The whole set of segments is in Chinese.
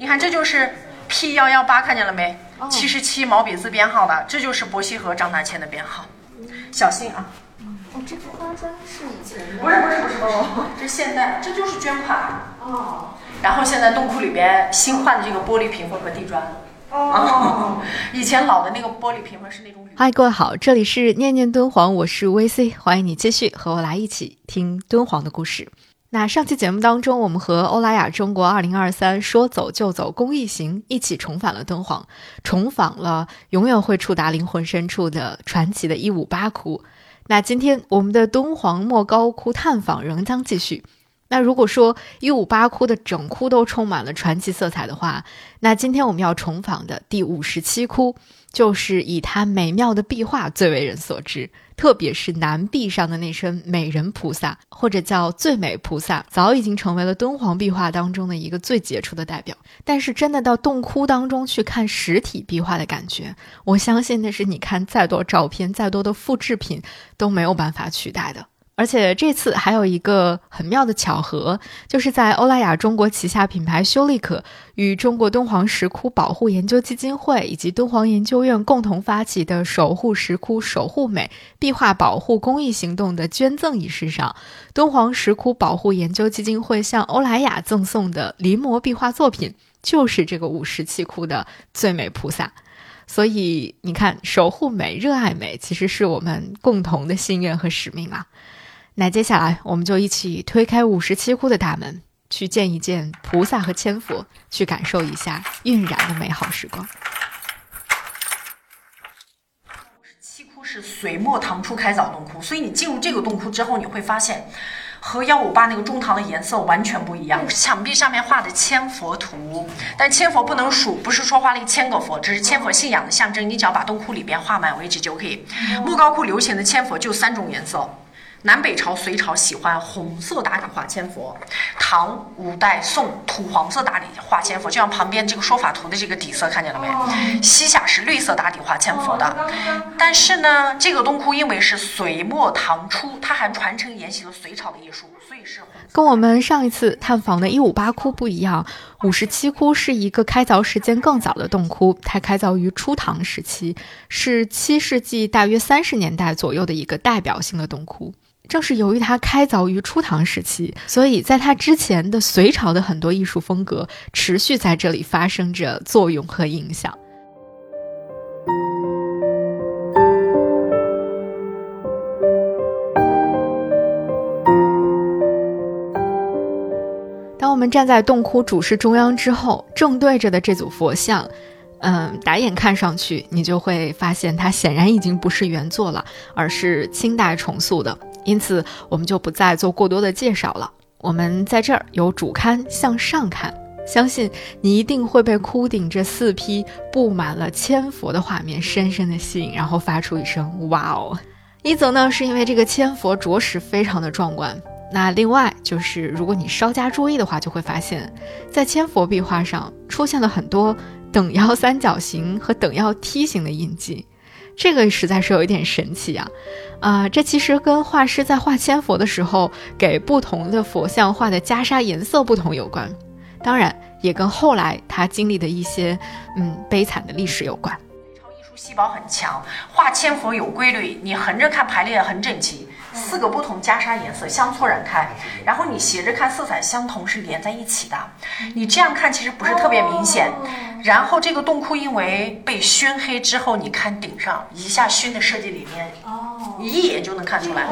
你看这就是 P 幺幺八，看见了没？七十七毛笔字编号的，这就是伯希和张大千的编号。小心啊！哦，这个花砖是以前的？不是不是不是不是，这现在，这就是捐款。哦。然后现在洞窟里边新换的这个玻璃屏风和地砖。哦。以前老的那个玻璃屏风是那种。嗨，各位好，这里是念念敦煌，我是 VC，欢迎你继续和我来一起听敦煌的故事。那上期节目当中，我们和欧莱雅中国二零二三说走就走公益行一起重返了敦煌，重访了永远会触达灵魂深处的传奇的一五八窟。那今天我们的敦煌莫高窟探访仍将继续。那如果说一五八窟的整窟都充满了传奇色彩的话，那今天我们要重访的第五十七窟，就是以它美妙的壁画最为人所知。特别是南壁上的那身美人菩萨，或者叫最美菩萨，早已经成为了敦煌壁画当中的一个最杰出的代表。但是，真的到洞窟当中去看实体壁画的感觉，我相信那是你看再多照片、再多的复制品都没有办法取代的。而且这次还有一个很妙的巧合，就是在欧莱雅中国旗下品牌修丽可与中国敦煌石窟保护研究基金会以及敦煌研究院共同发起的“守护石窟，守护美”壁画保护公益行动的捐赠仪式上，敦煌石窟保护研究基金会向欧莱雅赠送的临摹壁画作品，就是这个五十七窟的最美菩萨。所以你看，守护美、热爱美，其实是我们共同的心愿和使命啊。那接下来，我们就一起推开五十七窟的大门，去见一见菩萨和千佛，去感受一下晕染的美好时光。五十七窟是隋末唐初开凿洞窟，所以你进入这个洞窟之后，你会发现和幺五八那个中堂的颜色完全不一样。墙壁上面画的千佛图，但千佛不能数，不是说画了一千个佛，只是千佛信仰的象征。你只要把洞窟里边画满为止就可以。莫高窟流行的千佛就三种颜色。南北朝、隋朝喜欢红色打底画千佛，唐、五代、宋土黄色打底画千佛，就像旁边这个说法图的这个底色，看见了没？西夏是绿色打底画千佛的。但是呢，这个洞窟因为是隋末唐初，它还传承沿袭了隋朝的艺术，所以是跟我们上一次探访的一五八窟不一样。五十七窟是一个开凿时间更早的洞窟，它开凿于初唐时期，是七世纪大约三十年代左右的一个代表性的洞窟。正是由于它开凿于初唐时期，所以在它之前的隋朝的很多艺术风格持续在这里发生着作用和影响。当我们站在洞窟主室中央之后，正对着的这组佛像，嗯，打眼看上去，你就会发现它显然已经不是原作了，而是清代重塑的。因此，我们就不再做过多的介绍了。我们在这儿由主龛向上看，相信你一定会被窟顶这四批布满了千佛的画面深深的吸引，然后发出一声“哇哦”。一则呢，是因为这个千佛着实非常的壮观；那另外就是，如果你稍加注意的话，就会发现，在千佛壁画上出现了很多等腰三角形和等腰梯形的印记。这个实在是有一点神奇啊，啊，这其实跟画师在画千佛的时候给不同的佛像画的袈裟颜色不同有关，当然也跟后来他经历的一些嗯悲惨的历史有关。超艺术细胞很强，画千佛有规律，你横着看排列很整齐。四个不同袈裟颜色相错染开，然后你斜着看色彩相同是连在一起的。你这样看其实不是特别明显。然后这个洞窟因为被熏黑之后，你看顶上一下熏的设计里面，哦一眼就能看出来。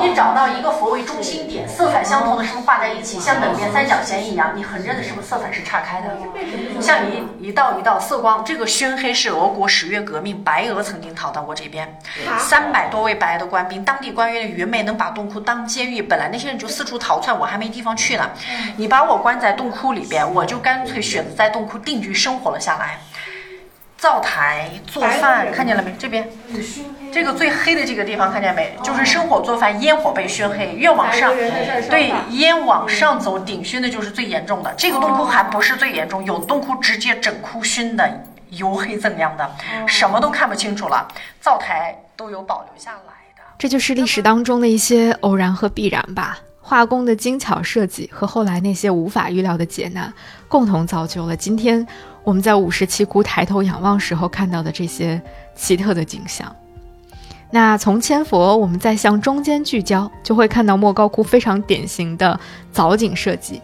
你找到一个佛为中心点，色彩相同的是不是画在一起，像等边三角形一样？你横着的是不是色彩是岔开的？像一一道一道色光，这个熏黑是俄国十月革命，白俄曾经逃到过这边，三百多位白俄的官兵，当地官。官员的愚昧能把洞窟当监狱，本来那些人就四处逃窜，我还没地方去呢。你把我关在洞窟里边，我就干脆选择在洞窟定居生活了下来。灶台做饭，看见了没？这边，这个最黑的这个地方看见没？就是生火做饭，烟火被熏黑，越往上，对，烟往上走，顶熏的就是最严重的。这个洞窟还不是最严重，有洞窟直接整窟熏的油黑锃亮的，什么都看不清楚了。灶台都有保留下来的。这就是历史当中的一些偶然和必然吧。画工的精巧设计和后来那些无法预料的劫难，共同造就了今天我们在五十七窟抬头仰望时候看到的这些奇特的景象。那从千佛，我们再向中间聚焦，就会看到莫高窟非常典型的藻井设计。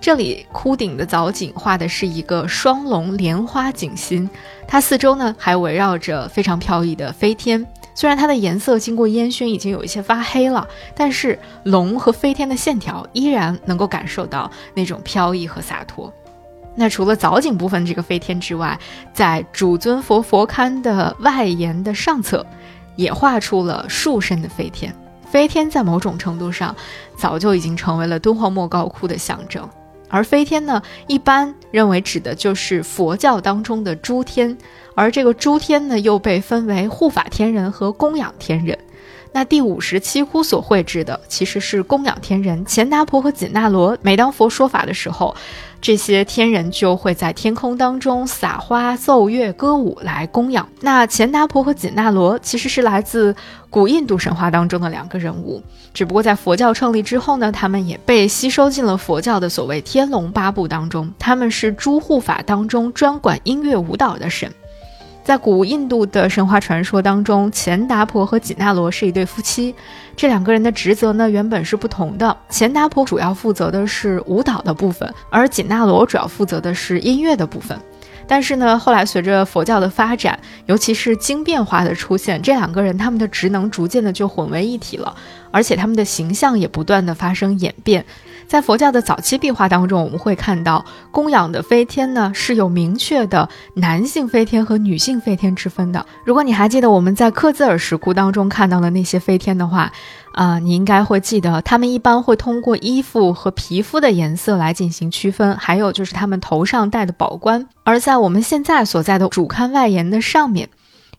这里窟顶的藻井画的是一个双龙莲花景心，它四周呢还围绕着非常飘逸的飞天。虽然它的颜色经过烟熏已经有一些发黑了，但是龙和飞天的线条依然能够感受到那种飘逸和洒脱。那除了藻井部分这个飞天之外，在主尊佛佛龛的外沿的上侧，也画出了树身的飞天。飞天在某种程度上，早就已经成为了敦煌莫高窟的象征。而飞天呢，一般认为指的就是佛教当中的诸天，而这个诸天呢，又被分为护法天人和供养天人。那第五十七窟所绘制的其实是供养天人钱达婆和紧那罗。每当佛说法的时候，这些天人就会在天空当中撒花、奏乐、歌舞来供养。那钱达婆和紧那罗其实是来自古印度神话当中的两个人物，只不过在佛教创立之后呢，他们也被吸收进了佛教的所谓天龙八部当中。他们是诸护法当中专管音乐舞蹈的神。在古印度的神话传说当中，钱达婆和紧纳罗是一对夫妻。这两个人的职责呢，原本是不同的。钱达婆主要负责的是舞蹈的部分，而紧纳罗主要负责的是音乐的部分。但是呢，后来随着佛教的发展，尤其是经变化的出现，这两个人他们的职能逐渐的就混为一体了，而且他们的形象也不断的发生演变。在佛教的早期壁画当中，我们会看到供养的飞天呢是有明确的男性飞天和女性飞天之分的。如果你还记得我们在克孜尔石窟当中看到的那些飞天的话，啊，你应该会记得，他们一般会通过衣服和皮肤的颜色来进行区分，还有就是他们头上戴的宝冠。而在我们现在所在的主龛外沿的上面。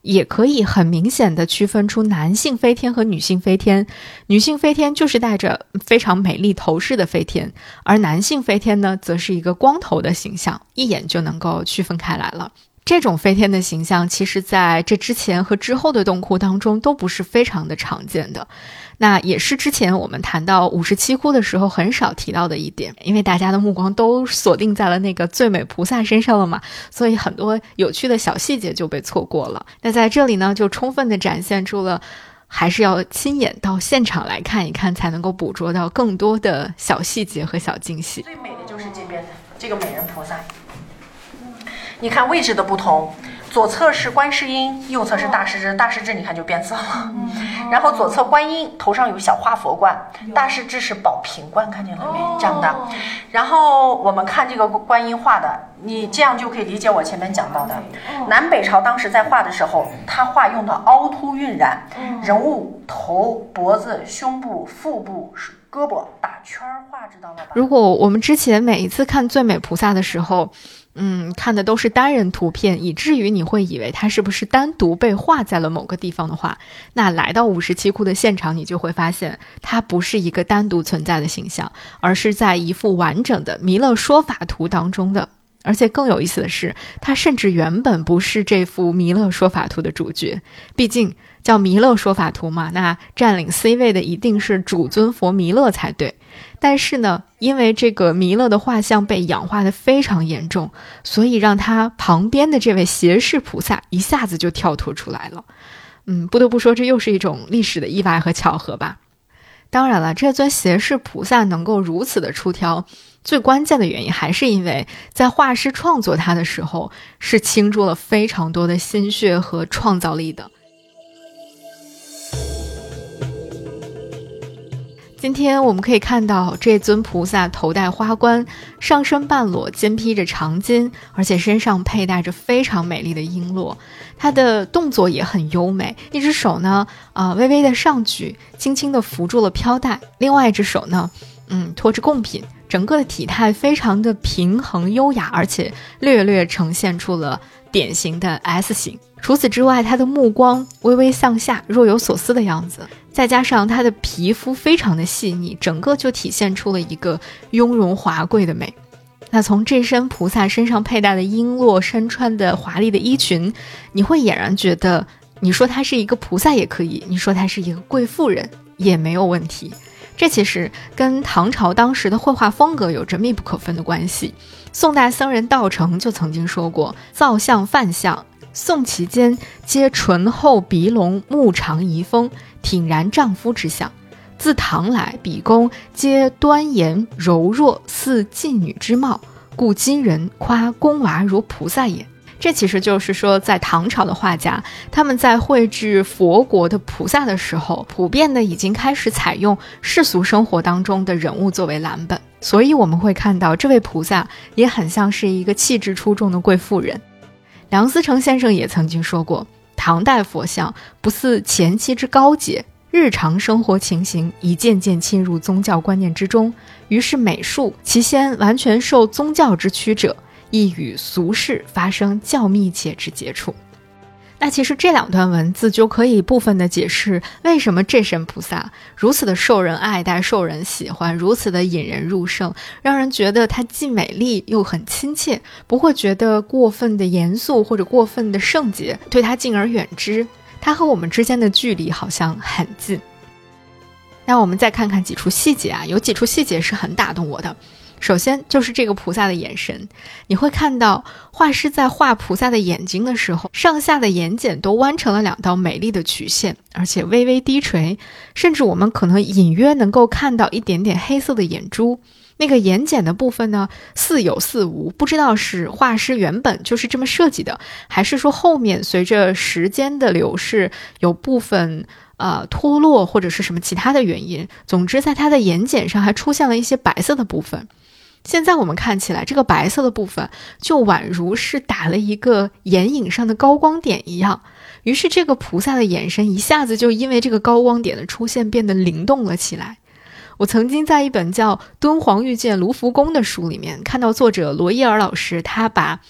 也可以很明显的区分出男性飞天和女性飞天，女性飞天就是带着非常美丽头饰的飞天，而男性飞天呢，则是一个光头的形象，一眼就能够区分开来了。这种飞天的形象，其实在这之前和之后的洞窟当中都不是非常的常见的。那也是之前我们谈到五十七窟的时候很少提到的一点，因为大家的目光都锁定在了那个最美菩萨身上了嘛，所以很多有趣的小细节就被错过了。那在这里呢，就充分的展现出了，还是要亲眼到现场来看一看，才能够捕捉到更多的小细节和小惊喜。最美的就是这边这个美人菩萨，你看位置的不同。左侧是观世音，右侧是大势至。大势至你看就变色了。然后左侧观音头上有小花佛冠，大势至是宝瓶冠，看见了没？这样的。然后我们看这个观音画的，你这样就可以理解我前面讲到的。南北朝当时在画的时候，他画用的凹凸晕染，人物头、脖子、胸部、腹部、胳膊打圈画，知道了吧？如果我们之前每一次看最美菩萨的时候。嗯，看的都是单人图片，以至于你会以为它是不是单独被画在了某个地方的话，那来到五十七窟的现场，你就会发现它不是一个单独存在的形象，而是在一幅完整的弥勒说法图当中的。而且更有意思的是，它甚至原本不是这幅弥勒说法图的主角，毕竟叫弥勒说法图嘛，那占领 C 位的一定是主尊佛弥勒才对。但是呢，因为这个弥勒的画像被氧化的非常严重，所以让他旁边的这位胁侍菩萨一下子就跳脱出来了。嗯，不得不说，这又是一种历史的意外和巧合吧。当然了，这尊胁侍菩萨能够如此的出挑，最关键的原因还是因为在画师创作它的时候，是倾注了非常多的心血和创造力的。今天我们可以看到这尊菩萨头戴花冠，上身半裸，肩披着长巾，而且身上佩戴着非常美丽的璎珞。他的动作也很优美，一只手呢，啊，微微的上举，轻轻的扶住了飘带；另外一只手呢，嗯，托着贡品。整个的体态非常的平衡优雅，而且略略呈现出了典型的 S 型。除此之外，他的目光微微向下，若有所思的样子，再加上她的皮肤非常的细腻，整个就体现出了一个雍容华贵的美。那从这身菩萨身上佩戴的璎珞，身穿的华丽的衣裙，你会俨然觉得，你说她是一个菩萨也可以，你说她是一个贵妇人也没有问题。这其实跟唐朝当时的绘画风格有着密不可分的关系。宋代僧人道成就曾经说过：“造像范像，宋其间皆醇厚鼻龙，目长遗风，挺然丈夫之相。自唐来，比公皆端严柔弱，似妓女之貌，故今人夸宫娃如菩萨也。”这其实就是说，在唐朝的画家，他们在绘制佛国的菩萨的时候，普遍的已经开始采用世俗生活当中的人物作为蓝本，所以我们会看到这位菩萨也很像是一个气质出众的贵妇人。梁思成先生也曾经说过，唐代佛像不似前期之高洁，日常生活情形已渐渐侵入宗教观念之中，于是美术其先完全受宗教之驱者。亦与俗世发生较密切之接触。那其实这两段文字就可以部分的解释为什么这身菩萨如此的受人爱戴、受人喜欢，如此的引人入胜，让人觉得他既美丽又很亲切，不会觉得过分的严肃或者过分的圣洁，对他敬而远之。他和我们之间的距离好像很近。那我们再看看几处细节啊，有几处细节是很打动我的。首先就是这个菩萨的眼神，你会看到画师在画菩萨的眼睛的时候，上下的眼睑都弯成了两道美丽的曲线，而且微微低垂，甚至我们可能隐约能够看到一点点黑色的眼珠。那个眼睑的部分呢，似有似无，不知道是画师原本就是这么设计的，还是说后面随着时间的流逝，有部分呃脱落或者是什么其他的原因。总之，在他的眼睑上还出现了一些白色的部分。现在我们看起来，这个白色的部分就宛如是打了一个眼影上的高光点一样。于是，这个菩萨的眼神一下子就因为这个高光点的出现变得灵动了起来。我曾经在一本叫《敦煌遇见卢浮宫》的书里面看到作者罗伊尔老师，他把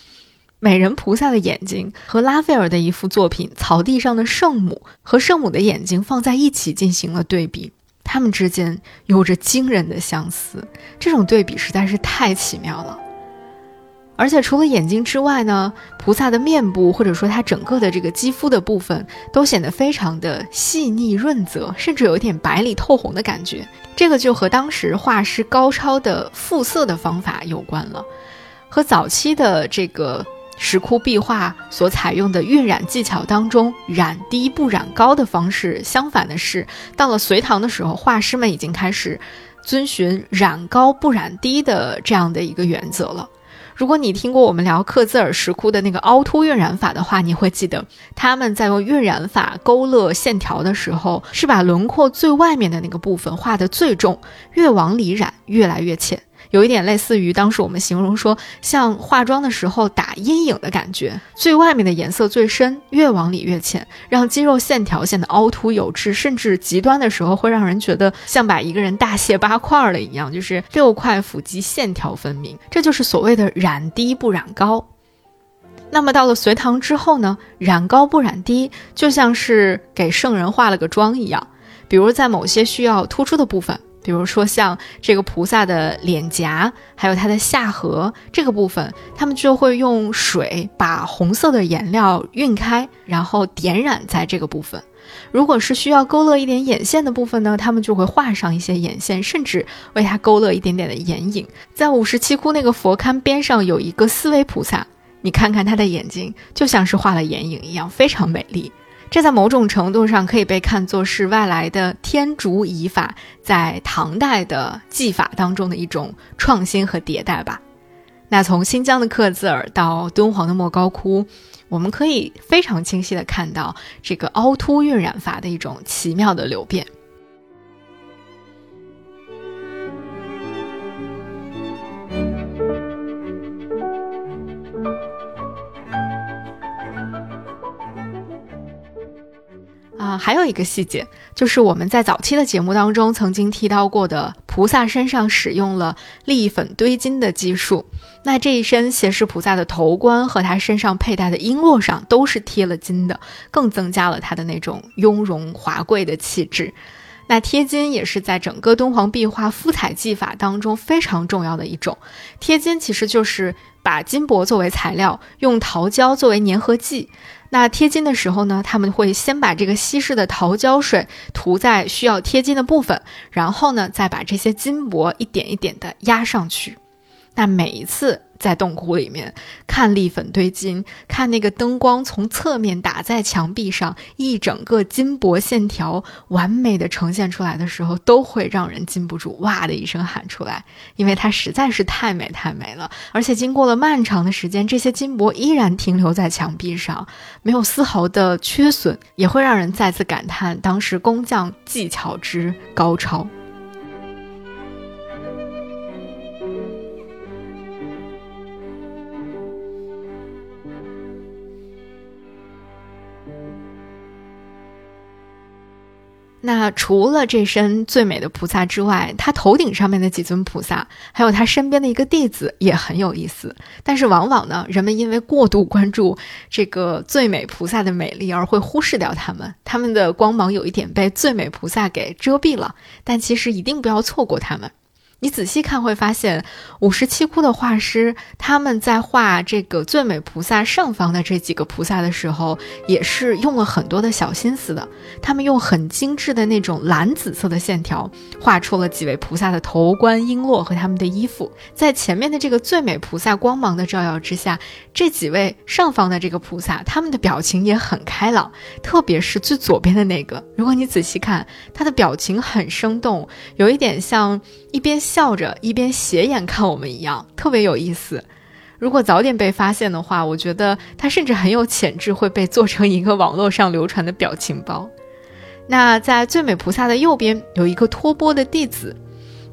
美人菩萨的眼睛和拉斐尔的一幅作品《草地上的圣母》和圣母的眼睛放在一起进行了对比。他们之间有着惊人的相似，这种对比实在是太奇妙了。而且除了眼睛之外呢，菩萨的面部或者说他整个的这个肌肤的部分都显得非常的细腻润泽，甚至有一点白里透红的感觉。这个就和当时画师高超的复色的方法有关了，和早期的这个。石窟壁画所采用的晕染技巧当中，染低不染高的方式，相反的是，到了隋唐的时候，画师们已经开始遵循染高不染低的这样的一个原则了。如果你听过我们聊克孜尔石窟的那个凹凸晕染法的话，你会记得他们在用晕染法勾勒线条的时候，是把轮廓最外面的那个部分画得最重，越往里染越来越浅。有一点类似于当时我们形容说，像化妆的时候打阴影的感觉，最外面的颜色最深，越往里越浅，让肌肉线条显得凹凸有致，甚至极端的时候会让人觉得像把一个人大卸八块了一样，就是六块腹肌线条分明。这就是所谓的染低不染高。那么到了隋唐之后呢，染高不染低，就像是给圣人化了个妆一样，比如在某些需要突出的部分。比如说像这个菩萨的脸颊，还有他的下颌这个部分，他们就会用水把红色的颜料晕开，然后点染在这个部分。如果是需要勾勒一点眼线的部分呢，他们就会画上一些眼线，甚至为它勾勒一点点的眼影。在五十七窟那个佛龛边上有一个四维菩萨，你看看他的眼睛，就像是画了眼影一样，非常美丽。这在某种程度上可以被看作是外来的天竺仪法在唐代的技法当中的一种创新和迭代吧。那从新疆的克孜尔到敦煌的莫高窟，我们可以非常清晰地看到这个凹凸晕染法的一种奇妙的流变。还有一个细节，就是我们在早期的节目当中曾经提到过的，菩萨身上使用了利粉堆金的技术。那这一身胁侍菩萨的头冠和他身上佩戴的璎珞上都是贴了金的，更增加了他的那种雍容华贵的气质。那贴金也是在整个敦煌壁画敷彩技法当中非常重要的一种。贴金其实就是把金箔作为材料，用桃胶作为粘合剂。那贴金的时候呢，他们会先把这个稀释的桃胶水涂在需要贴金的部分，然后呢，再把这些金箔一点一点的压上去。那每一次。在洞窟里面看立粉堆金，看那个灯光从侧面打在墙壁上，一整个金箔线条完美的呈现出来的时候，都会让人禁不住哇的一声喊出来，因为它实在是太美太美了。而且经过了漫长的时间，这些金箔依然停留在墙壁上，没有丝毫的缺损，也会让人再次感叹当时工匠技巧之高超。那除了这身最美的菩萨之外，他头顶上面的几尊菩萨，还有他身边的一个弟子也很有意思。但是往往呢，人们因为过度关注这个最美菩萨的美丽，而会忽视掉他们，他们的光芒有一点被最美菩萨给遮蔽了。但其实一定不要错过他们。你仔细看会发现，五十七窟的画师他们在画这个最美菩萨上方的这几个菩萨的时候，也是用了很多的小心思的。他们用很精致的那种蓝紫色的线条，画出了几位菩萨的头冠、璎珞和他们的衣服。在前面的这个最美菩萨光芒的照耀之下，这几位上方的这个菩萨，他们的表情也很开朗。特别是最左边的那个，如果你仔细看，他的表情很生动，有一点像。一边笑着一边斜眼看我们一样，特别有意思。如果早点被发现的话，我觉得他甚至很有潜质会被做成一个网络上流传的表情包。那在最美菩萨的右边有一个托钵的弟子，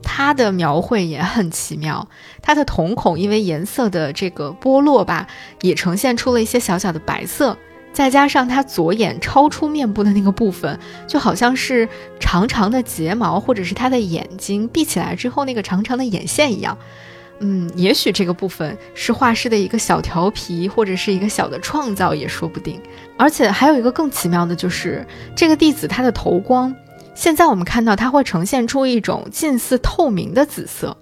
他的描绘也很奇妙。他的瞳孔因为颜色的这个剥落吧，也呈现出了一些小小的白色。再加上他左眼超出面部的那个部分，就好像是长长的睫毛，或者是他的眼睛闭起来之后那个长长的眼线一样。嗯，也许这个部分是画师的一个小调皮，或者是一个小的创造也说不定。而且还有一个更奇妙的就是，这个弟子他的头光，现在我们看到他会呈现出一种近似透明的紫色，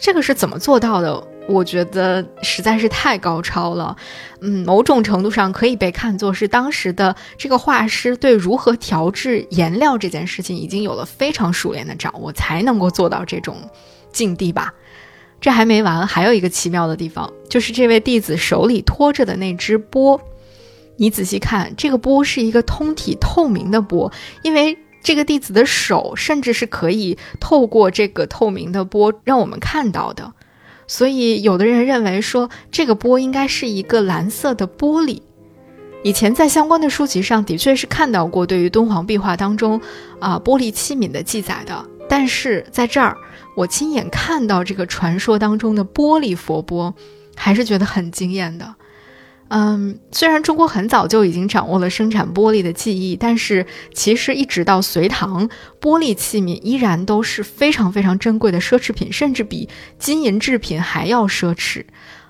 这个是怎么做到的？我觉得实在是太高超了，嗯，某种程度上可以被看作是当时的这个画师对如何调制颜料这件事情已经有了非常熟练的掌握，才能够做到这种境地吧。这还没完，还有一个奇妙的地方，就是这位弟子手里托着的那只钵，你仔细看，这个钵是一个通体透明的钵，因为这个弟子的手甚至是可以透过这个透明的钵让我们看到的。所以，有的人认为说这个钵应该是一个蓝色的玻璃。以前在相关的书籍上的确是看到过对于敦煌壁画当中啊玻璃器皿的记载的，但是在这儿我亲眼看到这个传说当中的玻璃佛钵，还是觉得很惊艳的。嗯，虽然中国很早就已经掌握了生产玻璃的技艺，但是其实一直到隋唐，玻璃器皿依然都是非常非常珍贵的奢侈品，甚至比金银制品还要奢侈。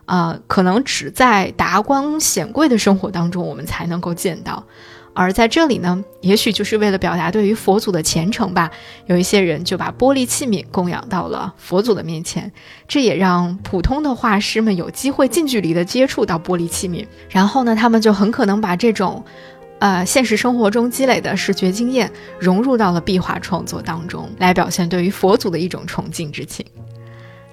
啊，可能只在达官显贵的生活当中，我们才能够见到。而在这里呢，也许就是为了表达对于佛祖的虔诚吧，有一些人就把玻璃器皿供养到了佛祖的面前，这也让普通的画师们有机会近距离的接触到玻璃器皿，然后呢，他们就很可能把这种，呃，现实生活中积累的视觉经验融入到了壁画创作当中，来表现对于佛祖的一种崇敬之情。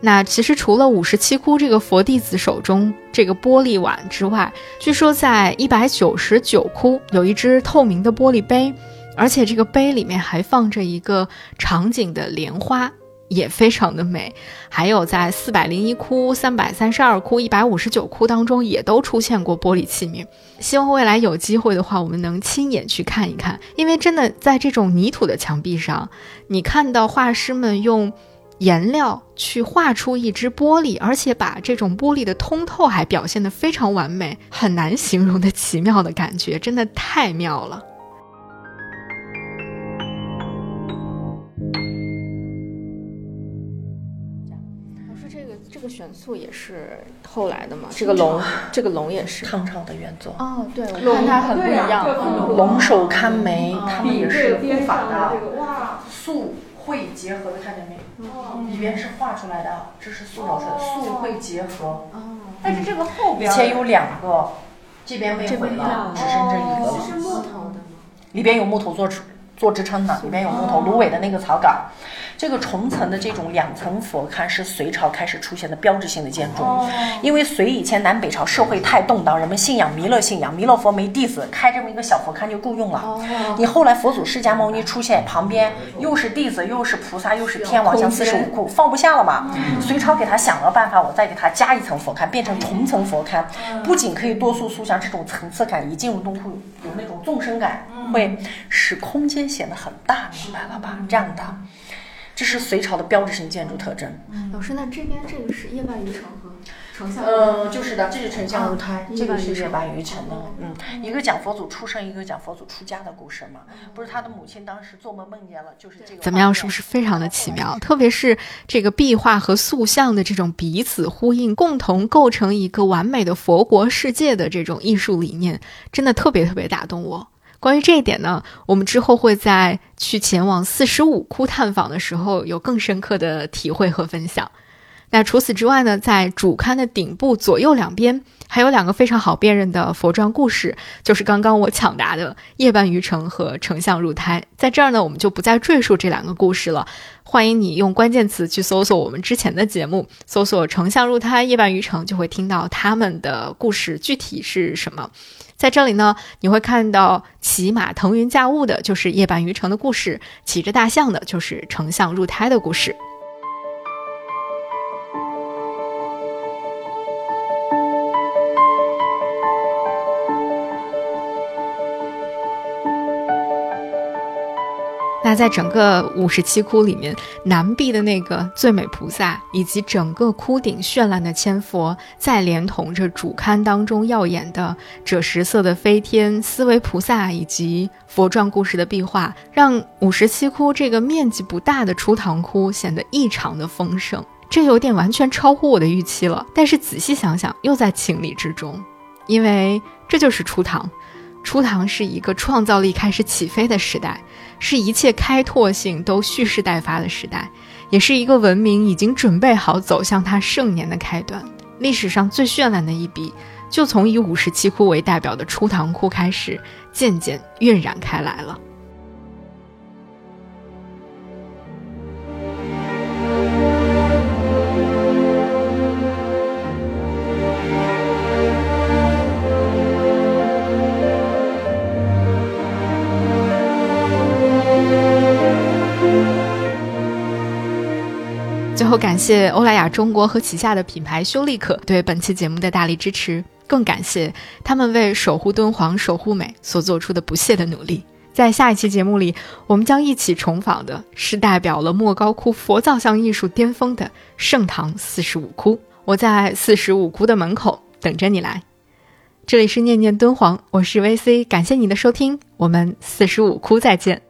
那其实除了五十七窟这个佛弟子手中这个玻璃碗之外，据说在一百九十九窟有一只透明的玻璃杯，而且这个杯里面还放着一个场景的莲花，也非常的美。还有在四百零一窟、三百三十二窟、一百五十九窟当中，也都出现过玻璃器皿。希望未来有机会的话，我们能亲眼去看一看，因为真的在这种泥土的墙壁上，你看到画师们用。颜料去画出一只玻璃，而且把这种玻璃的通透还表现得非常完美，很难形容的奇妙的感觉，真的太妙了。老师，这个这个悬塑也是后来的吗？这个龙，这个龙也是唐朝的原作。哦，对，我看它很不一样。龙首堪眉，他们也是护法的素。会结合的看见没？里边是画出来的，这是塑造出来的，素会结合。哦，但是这个后边以前有两个，这边被毁了，只剩这一个了。是木头的吗？里边有木头做支做支撑的，里面有木头芦苇的那个草杆儿。这个重层的这种两层佛龛是隋朝开始出现的标志性的建筑，因为隋以前南北朝社会太动荡，人们信仰弥勒信仰，弥勒佛没弟子，开这么一个小佛龛就够用了。你后来佛祖释迦牟尼出现，旁边又是弟子，又是菩萨，又是天王，像四十五库，放不下了嘛。隋朝给他想了办法，我再给他加一层佛龛，变成重层佛龛，不仅可以多塑塑像这种层次感，一进入洞窟有那种纵深感，会使空间显得很大，明白了吧？这样的，这是隋朝的标志性建筑特征。老师，那这边这个是夜半鱼城和丞相呃，就是的，这是丞相入胎，嗯这个是夜半夜半鱼城的，嗯，一个讲佛祖出生，一个讲佛祖出家的故事嘛。不是他的母亲当时做梦梦见了，就是这个。怎么样？是不是？非常的奇妙？特别是这个壁画和塑像的这种彼此呼应，共同构成一个完美的佛国世界的这种艺术理念，真的特别特别打动我。关于这一点呢，我们之后会在去前往四十五窟探访的时候有更深刻的体会和分享。那除此之外呢，在主龛的顶部左右两边还有两个非常好辨认的佛传故事，就是刚刚我抢答的夜半鱼城和丞相入胎。在这儿呢，我们就不再赘述这两个故事了。欢迎你用关键词去搜索我们之前的节目，搜索“丞相入胎”“夜半鱼城”，就会听到他们的故事具体是什么。在这里呢，你会看到骑马腾云驾雾的，就是夜半鱼城的故事；骑着大象的，就是丞相入胎的故事。那在整个五十七窟里面，南壁的那个最美菩萨，以及整个窟顶绚烂的千佛，再连同着主龛当中耀眼的赭石色的飞天、思维菩萨以及佛传故事的壁画，让五十七窟这个面积不大的初唐窟显得异常的丰盛。这有点完全超乎我的预期了，但是仔细想想，又在情理之中，因为这就是初唐。初唐是一个创造力开始起飞的时代，是一切开拓性都蓄势待发的时代，也是一个文明已经准备好走向它盛年的开端。历史上最绚烂的一笔，就从以五十七窟为代表的初唐窟开始，渐渐晕染开来了。后，感谢欧莱雅中国和旗下的品牌修丽可对本期节目的大力支持，更感谢他们为守护敦煌、守护美所做出的不懈的努力。在下一期节目里，我们将一起重访的是代表了莫高窟佛造像艺术巅峰的盛唐四十五窟。我在四十五窟的门口等着你来。这里是念念敦煌，我是 VC，感谢你的收听，我们四十五窟再见。